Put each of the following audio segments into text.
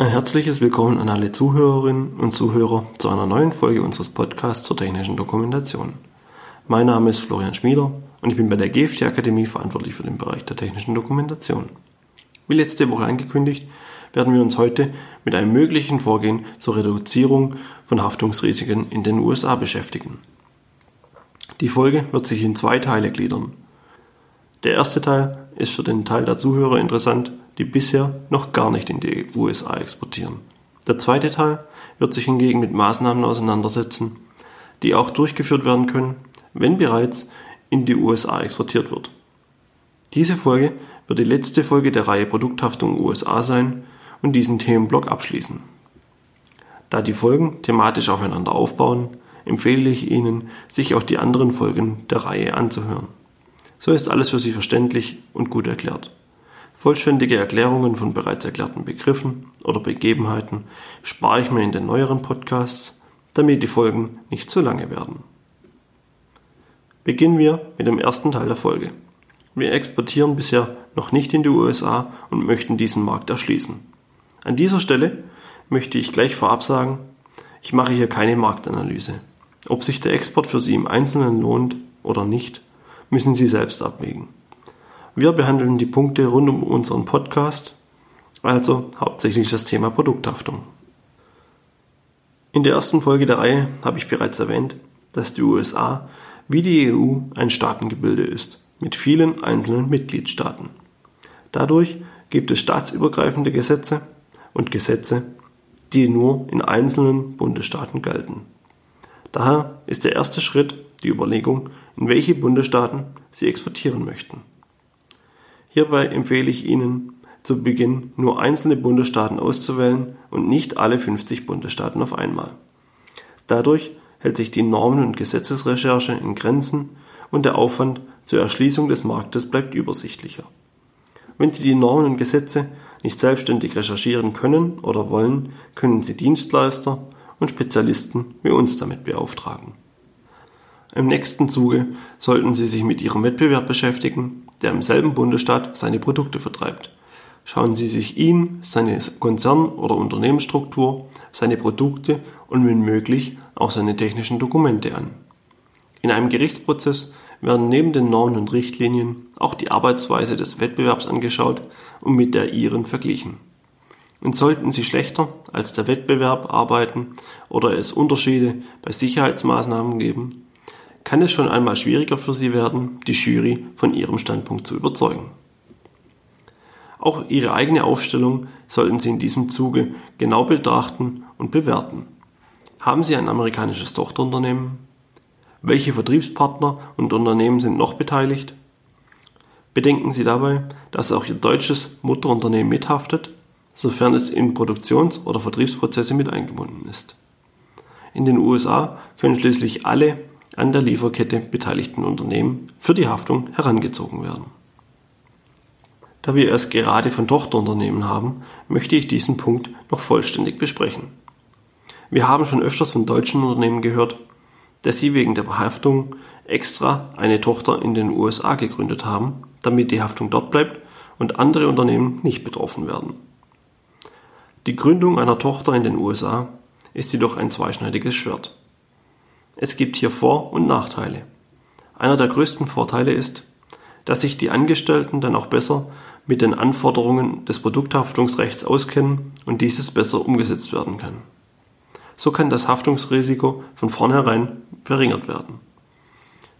Ein herzliches Willkommen an alle Zuhörerinnen und Zuhörer zu einer neuen Folge unseres Podcasts zur technischen Dokumentation. Mein Name ist Florian Schmieder und ich bin bei der GFT Akademie verantwortlich für den Bereich der technischen Dokumentation. Wie letzte Woche angekündigt, werden wir uns heute mit einem möglichen Vorgehen zur Reduzierung von Haftungsrisiken in den USA beschäftigen. Die Folge wird sich in zwei Teile gliedern. Der erste Teil ist für den Teil der Zuhörer interessant, die bisher noch gar nicht in die USA exportieren. Der zweite Teil wird sich hingegen mit Maßnahmen auseinandersetzen, die auch durchgeführt werden können, wenn bereits in die USA exportiert wird. Diese Folge wird die letzte Folge der Reihe Produkthaftung USA sein und diesen Themenblock abschließen. Da die Folgen thematisch aufeinander aufbauen, empfehle ich Ihnen, sich auch die anderen Folgen der Reihe anzuhören. So ist alles für Sie verständlich und gut erklärt. Vollständige Erklärungen von bereits erklärten Begriffen oder Begebenheiten spare ich mir in den neueren Podcasts, damit die Folgen nicht zu lange werden. Beginnen wir mit dem ersten Teil der Folge. Wir exportieren bisher noch nicht in die USA und möchten diesen Markt erschließen. An dieser Stelle möchte ich gleich vorab sagen, ich mache hier keine Marktanalyse. Ob sich der Export für Sie im Einzelnen lohnt oder nicht, müssen Sie selbst abwägen. Wir behandeln die Punkte rund um unseren Podcast, also hauptsächlich das Thema Produkthaftung. In der ersten Folge der Reihe habe ich bereits erwähnt, dass die USA wie die EU ein Staatengebilde ist, mit vielen einzelnen Mitgliedstaaten. Dadurch gibt es staatsübergreifende Gesetze und Gesetze, die nur in einzelnen Bundesstaaten gelten. Daher ist der erste Schritt die Überlegung, in welche Bundesstaaten Sie exportieren möchten. Hierbei empfehle ich Ihnen zu Beginn nur einzelne Bundesstaaten auszuwählen und nicht alle 50 Bundesstaaten auf einmal. Dadurch hält sich die Normen- und Gesetzesrecherche in Grenzen und der Aufwand zur Erschließung des Marktes bleibt übersichtlicher. Wenn Sie die Normen und Gesetze nicht selbstständig recherchieren können oder wollen, können Sie Dienstleister und Spezialisten wie uns damit beauftragen. Im nächsten Zuge sollten Sie sich mit Ihrem Wettbewerb beschäftigen, der im selben Bundesstaat seine Produkte vertreibt. Schauen Sie sich ihn, seine Konzern- oder Unternehmensstruktur, seine Produkte und wenn möglich auch seine technischen Dokumente an. In einem Gerichtsprozess werden neben den Normen und Richtlinien auch die Arbeitsweise des Wettbewerbs angeschaut und mit der ihren verglichen. Und sollten sie schlechter als der Wettbewerb arbeiten oder es Unterschiede bei Sicherheitsmaßnahmen geben, kann es schon einmal schwieriger für sie werden, die Jury von ihrem Standpunkt zu überzeugen. Auch ihre eigene Aufstellung sollten Sie in diesem Zuge genau betrachten und bewerten. Haben Sie ein amerikanisches Tochterunternehmen? Welche Vertriebspartner und Unternehmen sind noch beteiligt? Bedenken Sie dabei, dass auch Ihr deutsches Mutterunternehmen mithaftet, sofern es in Produktions- oder Vertriebsprozesse mit eingebunden ist. In den USA können schließlich alle an der Lieferkette beteiligten Unternehmen für die Haftung herangezogen werden. Da wir es gerade von Tochterunternehmen haben, möchte ich diesen Punkt noch vollständig besprechen. Wir haben schon öfters von deutschen Unternehmen gehört, dass sie wegen der Haftung extra eine Tochter in den USA gegründet haben, damit die Haftung dort bleibt und andere Unternehmen nicht betroffen werden. Die Gründung einer Tochter in den USA ist jedoch ein zweischneidiges Schwert. Es gibt hier Vor- und Nachteile. Einer der größten Vorteile ist, dass sich die Angestellten dann auch besser mit den Anforderungen des Produkthaftungsrechts auskennen und dieses besser umgesetzt werden kann. So kann das Haftungsrisiko von vornherein verringert werden.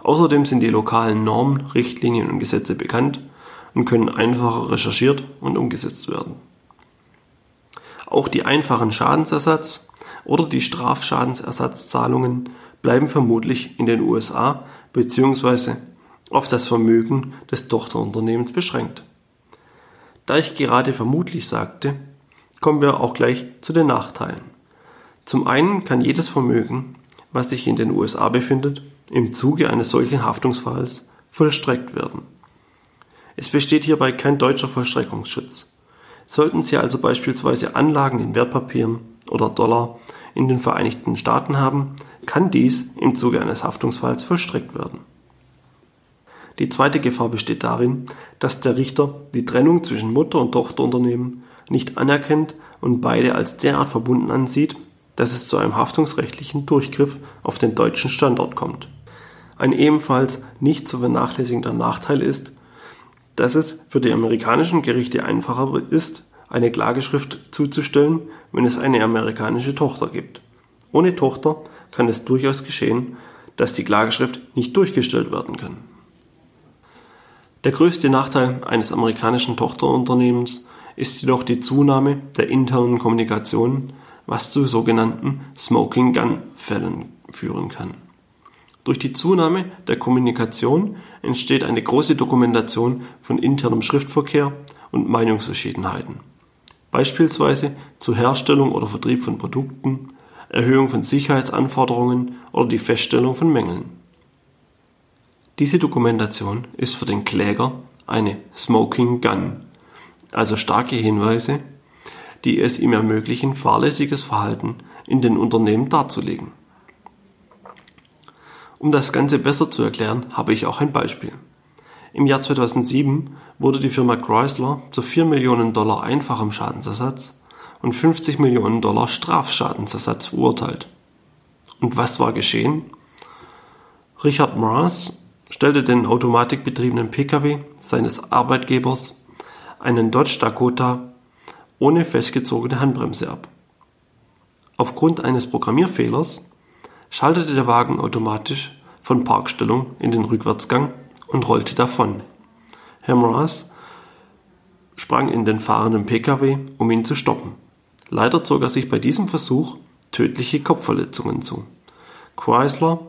Außerdem sind die lokalen Normen, Richtlinien und Gesetze bekannt und können einfacher recherchiert und umgesetzt werden. Auch die einfachen Schadensersatz oder die Strafschadensersatzzahlungen bleiben vermutlich in den USA bzw. auf das Vermögen des Tochterunternehmens beschränkt. Da ich gerade vermutlich sagte, kommen wir auch gleich zu den Nachteilen. Zum einen kann jedes Vermögen, was sich in den USA befindet, im Zuge eines solchen Haftungsfalls vollstreckt werden. Es besteht hierbei kein deutscher Vollstreckungsschutz. Sollten Sie also beispielsweise Anlagen in Wertpapieren oder Dollar in den Vereinigten Staaten haben, kann dies im Zuge eines Haftungsfalls vollstreckt werden. Die zweite Gefahr besteht darin, dass der Richter die Trennung zwischen Mutter- und Tochterunternehmen nicht anerkennt und beide als derart verbunden ansieht, dass es zu einem haftungsrechtlichen Durchgriff auf den deutschen Standort kommt. Ein ebenfalls nicht zu vernachlässigender Nachteil ist, dass es für die amerikanischen Gerichte einfacher ist, eine Klageschrift zuzustellen, wenn es eine amerikanische Tochter gibt. Ohne Tochter kann es durchaus geschehen, dass die Klageschrift nicht durchgestellt werden kann. Der größte Nachteil eines amerikanischen Tochterunternehmens ist jedoch die Zunahme der internen Kommunikation, was zu sogenannten Smoking Gun Fällen führen kann. Durch die Zunahme der Kommunikation entsteht eine große Dokumentation von internem Schriftverkehr und Meinungsverschiedenheiten, beispielsweise zur Herstellung oder Vertrieb von Produkten, Erhöhung von Sicherheitsanforderungen oder die Feststellung von Mängeln. Diese Dokumentation ist für den Kläger eine Smoking Gun, also starke Hinweise, die es ihm ermöglichen, fahrlässiges Verhalten in den Unternehmen darzulegen. Um das Ganze besser zu erklären, habe ich auch ein Beispiel. Im Jahr 2007 wurde die Firma Chrysler zu 4 Millionen Dollar einfachem Schadensersatz und 50 Millionen Dollar Strafschadensersatz verurteilt. Und was war geschehen? Richard Mars stellte den automatikbetriebenen Pkw seines Arbeitgebers, einen Dodge Dakota, ohne festgezogene Handbremse ab. Aufgrund eines Programmierfehlers schaltete der Wagen automatisch von Parkstellung in den Rückwärtsgang und rollte davon. Herr Mraz sprang in den fahrenden Pkw, um ihn zu stoppen. Leider zog er sich bei diesem Versuch tödliche Kopfverletzungen zu. Chrysler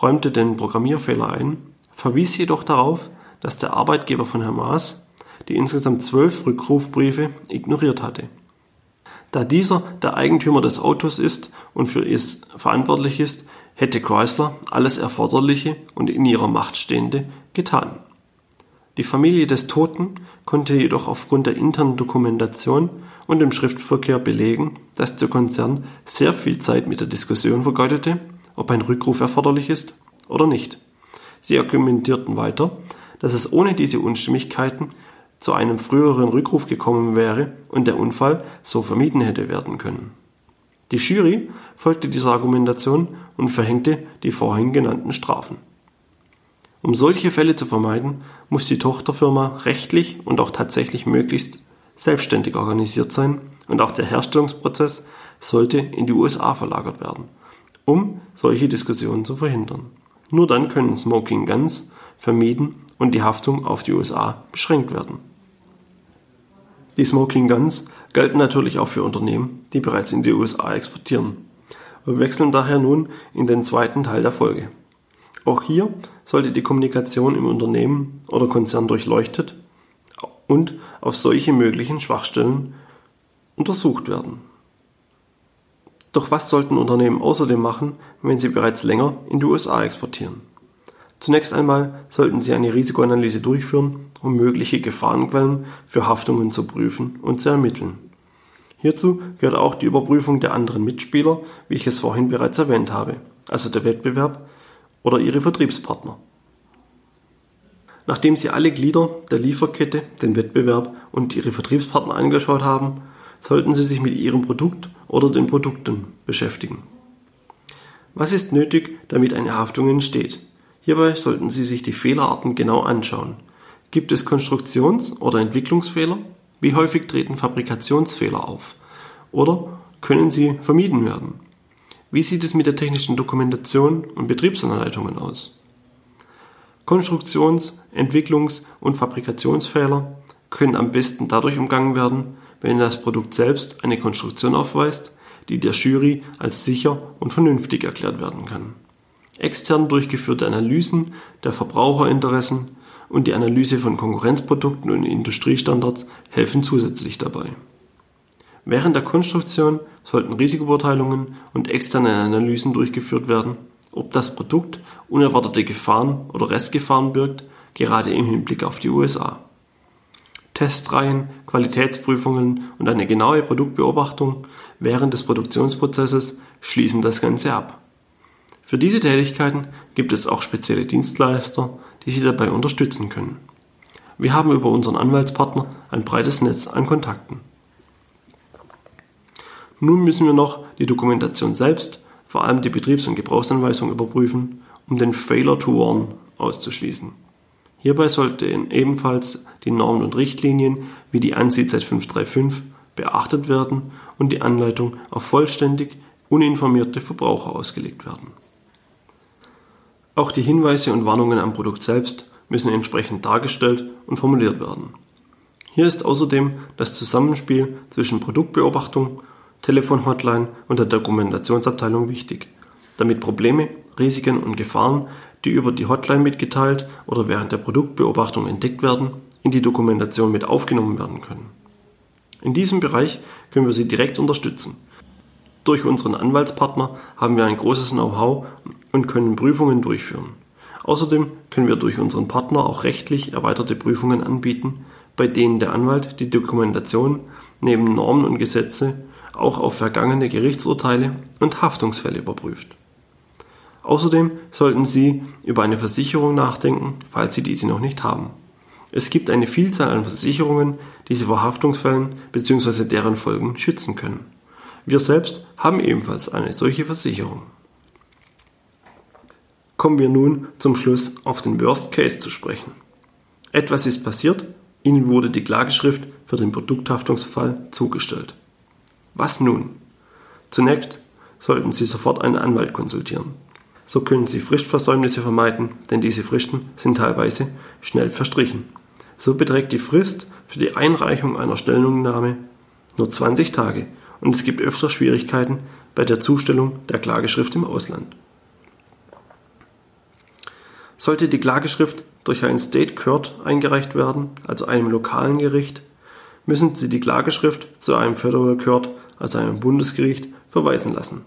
räumte den Programmierfehler ein, verwies jedoch darauf, dass der Arbeitgeber von Hamas die insgesamt zwölf Rückrufbriefe ignoriert hatte. Da dieser der Eigentümer des Autos ist und für es verantwortlich ist, hätte Chrysler alles Erforderliche und in ihrer Macht Stehende getan. Die Familie des Toten konnte jedoch aufgrund der internen Dokumentation und dem Schriftverkehr belegen, dass der Konzern sehr viel Zeit mit der Diskussion vergeudete, ob ein Rückruf erforderlich ist oder nicht. Sie argumentierten weiter, dass es ohne diese Unstimmigkeiten zu einem früheren Rückruf gekommen wäre und der Unfall so vermieden hätte werden können. Die Jury folgte dieser Argumentation und verhängte die vorhin genannten Strafen. Um solche Fälle zu vermeiden, muss die Tochterfirma rechtlich und auch tatsächlich möglichst selbstständig organisiert sein und auch der Herstellungsprozess sollte in die USA verlagert werden, um solche Diskussionen zu verhindern. Nur dann können Smoking Guns vermieden und die Haftung auf die USA beschränkt werden. Die Smoking Guns gelten natürlich auch für Unternehmen, die bereits in die USA exportieren. Wir wechseln daher nun in den zweiten Teil der Folge. Auch hier sollte die Kommunikation im Unternehmen oder Konzern durchleuchtet und auf solche möglichen Schwachstellen untersucht werden. Doch was sollten Unternehmen außerdem machen, wenn sie bereits länger in die USA exportieren? Zunächst einmal sollten sie eine Risikoanalyse durchführen, um mögliche Gefahrenquellen für Haftungen zu prüfen und zu ermitteln. Hierzu gehört auch die Überprüfung der anderen Mitspieler, wie ich es vorhin bereits erwähnt habe, also der Wettbewerb oder ihre Vertriebspartner. Nachdem Sie alle Glieder der Lieferkette, den Wettbewerb und Ihre Vertriebspartner angeschaut haben, sollten Sie sich mit Ihrem Produkt oder den Produkten beschäftigen. Was ist nötig, damit eine Haftung entsteht? Hierbei sollten Sie sich die Fehlerarten genau anschauen. Gibt es Konstruktions- oder Entwicklungsfehler? Wie häufig treten Fabrikationsfehler auf? Oder können sie vermieden werden? Wie sieht es mit der technischen Dokumentation und Betriebsanleitungen aus? Konstruktions-, Entwicklungs- und Fabrikationsfehler können am besten dadurch umgangen werden, wenn das Produkt selbst eine Konstruktion aufweist, die der Jury als sicher und vernünftig erklärt werden kann. Extern durchgeführte Analysen der Verbraucherinteressen und die Analyse von Konkurrenzprodukten und Industriestandards helfen zusätzlich dabei. Während der Konstruktion sollten Risikobeurteilungen und externe Analysen durchgeführt werden ob das Produkt unerwartete Gefahren oder Restgefahren birgt, gerade im Hinblick auf die USA. Testreihen, Qualitätsprüfungen und eine genaue Produktbeobachtung während des Produktionsprozesses schließen das Ganze ab. Für diese Tätigkeiten gibt es auch spezielle Dienstleister, die Sie dabei unterstützen können. Wir haben über unseren Anwaltspartner ein breites Netz an Kontakten. Nun müssen wir noch die Dokumentation selbst, vor allem die Betriebs- und Gebrauchsanweisung überprüfen, um den Failure to Warn auszuschließen. Hierbei sollten ebenfalls die Normen und Richtlinien wie die ANSI Z535 beachtet werden und die Anleitung auf vollständig uninformierte Verbraucher ausgelegt werden. Auch die Hinweise und Warnungen am Produkt selbst müssen entsprechend dargestellt und formuliert werden. Hier ist außerdem das Zusammenspiel zwischen Produktbeobachtung, Telefonhotline und der Dokumentationsabteilung wichtig, damit Probleme, Risiken und Gefahren, die über die Hotline mitgeteilt oder während der Produktbeobachtung entdeckt werden, in die Dokumentation mit aufgenommen werden können. In diesem Bereich können wir Sie direkt unterstützen. Durch unseren Anwaltspartner haben wir ein großes Know-how und können Prüfungen durchführen. Außerdem können wir durch unseren Partner auch rechtlich erweiterte Prüfungen anbieten, bei denen der Anwalt die Dokumentation neben Normen und Gesetze auch auf vergangene Gerichtsurteile und Haftungsfälle überprüft. Außerdem sollten Sie über eine Versicherung nachdenken, falls Sie diese noch nicht haben. Es gibt eine Vielzahl an Versicherungen, die Sie vor Haftungsfällen bzw. deren Folgen schützen können. Wir selbst haben ebenfalls eine solche Versicherung. Kommen wir nun zum Schluss auf den Worst Case zu sprechen. Etwas ist passiert, Ihnen wurde die Klageschrift für den Produkthaftungsfall zugestellt. Was nun? Zunächst sollten Sie sofort einen Anwalt konsultieren. So können Sie Fristversäumnisse vermeiden, denn diese Fristen sind teilweise schnell verstrichen. So beträgt die Frist für die Einreichung einer Stellungnahme nur 20 Tage und es gibt öfter Schwierigkeiten bei der Zustellung der Klageschrift im Ausland. Sollte die Klageschrift durch ein State Court eingereicht werden, also einem lokalen Gericht, müssen Sie die Klageschrift zu einem Federal Court, also einem Bundesgericht, verweisen lassen.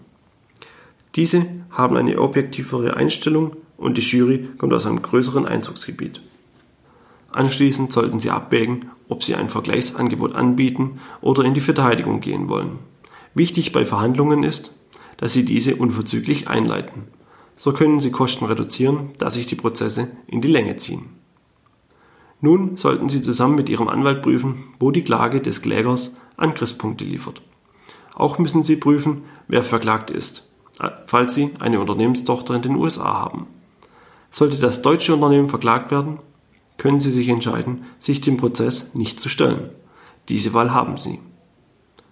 Diese haben eine objektivere Einstellung und die Jury kommt aus einem größeren Einzugsgebiet. Anschließend sollten Sie abwägen, ob Sie ein Vergleichsangebot anbieten oder in die Verteidigung gehen wollen. Wichtig bei Verhandlungen ist, dass Sie diese unverzüglich einleiten. So können Sie Kosten reduzieren, da sich die Prozesse in die Länge ziehen. Nun sollten Sie zusammen mit Ihrem Anwalt prüfen, wo die Klage des Klägers Angriffspunkte liefert. Auch müssen Sie prüfen, wer verklagt ist, falls Sie eine Unternehmenstochter in den USA haben. Sollte das deutsche Unternehmen verklagt werden, können Sie sich entscheiden, sich dem Prozess nicht zu stellen. Diese Wahl haben Sie.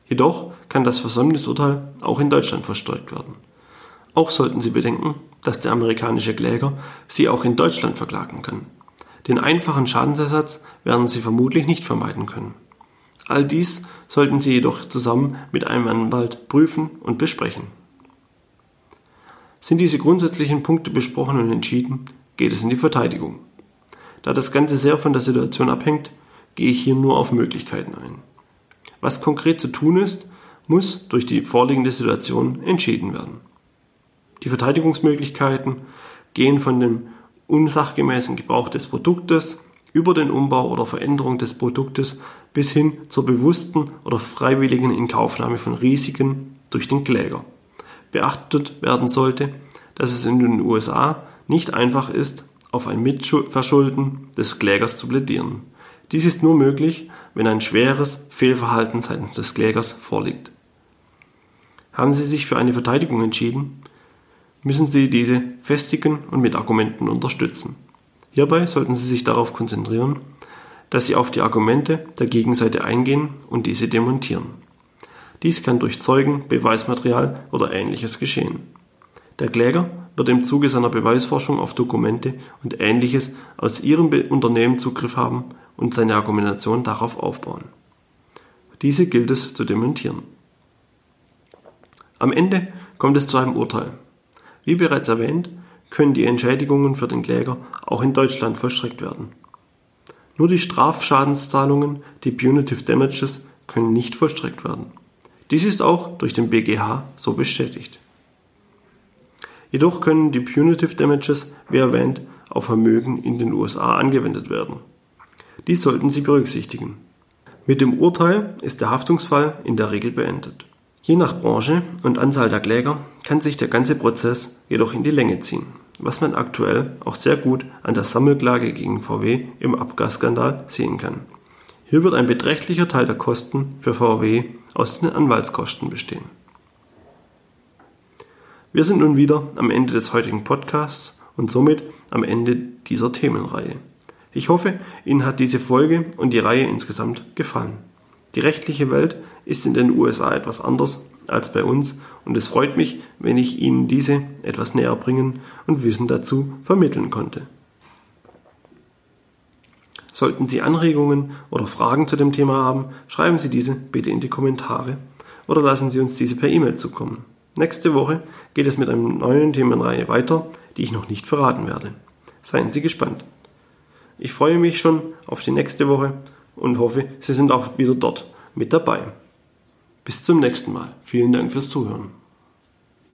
Jedoch kann das Versäumnisurteil auch in Deutschland versteuert werden. Auch sollten Sie bedenken, dass der amerikanische Kläger Sie auch in Deutschland verklagen kann. Den einfachen Schadensersatz werden Sie vermutlich nicht vermeiden können. All dies sollten Sie jedoch zusammen mit einem Anwalt prüfen und besprechen. Sind diese grundsätzlichen Punkte besprochen und entschieden, geht es in die Verteidigung. Da das Ganze sehr von der Situation abhängt, gehe ich hier nur auf Möglichkeiten ein. Was konkret zu tun ist, muss durch die vorliegende Situation entschieden werden. Die Verteidigungsmöglichkeiten gehen von dem unsachgemäßen Gebrauch des Produktes über den Umbau oder Veränderung des Produktes bis hin zur bewussten oder freiwilligen Inkaufnahme von Risiken durch den Kläger. Beachtet werden sollte, dass es in den USA nicht einfach ist, auf ein Mitverschulden des Klägers zu plädieren. Dies ist nur möglich, wenn ein schweres Fehlverhalten seitens des Klägers vorliegt. Haben Sie sich für eine Verteidigung entschieden, müssen Sie diese festigen und mit Argumenten unterstützen. Hierbei sollten Sie sich darauf konzentrieren, dass Sie auf die Argumente der Gegenseite eingehen und diese demontieren. Dies kann durch Zeugen, Beweismaterial oder ähnliches geschehen. Der Kläger wird im Zuge seiner Beweisforschung auf Dokumente und Ähnliches aus Ihrem Unternehmen Zugriff haben und seine Argumentation darauf aufbauen. Diese gilt es zu demontieren. Am Ende kommt es zu einem Urteil. Wie bereits erwähnt, können die Entschädigungen für den Kläger auch in Deutschland vollstreckt werden. Nur die Strafschadenszahlungen, die Punitive Damages, können nicht vollstreckt werden. Dies ist auch durch den BGH so bestätigt. Jedoch können die Punitive Damages, wie erwähnt, auf Vermögen in den USA angewendet werden. Dies sollten Sie berücksichtigen. Mit dem Urteil ist der Haftungsfall in der Regel beendet. Je nach Branche und Anzahl der Kläger kann sich der ganze Prozess jedoch in die Länge ziehen, was man aktuell auch sehr gut an der Sammelklage gegen VW im Abgasskandal sehen kann. Hier wird ein beträchtlicher Teil der Kosten für VW aus den Anwaltskosten bestehen. Wir sind nun wieder am Ende des heutigen Podcasts und somit am Ende dieser Themenreihe. Ich hoffe, Ihnen hat diese Folge und die Reihe insgesamt gefallen. Die rechtliche Welt ist in den USA etwas anders als bei uns und es freut mich, wenn ich Ihnen diese etwas näher bringen und Wissen dazu vermitteln konnte. Sollten Sie Anregungen oder Fragen zu dem Thema haben, schreiben Sie diese bitte in die Kommentare oder lassen Sie uns diese per E-Mail zukommen. Nächste Woche geht es mit einer neuen Themenreihe weiter, die ich noch nicht verraten werde. Seien Sie gespannt. Ich freue mich schon auf die nächste Woche und hoffe, Sie sind auch wieder dort mit dabei. Bis zum nächsten Mal. Vielen Dank fürs Zuhören.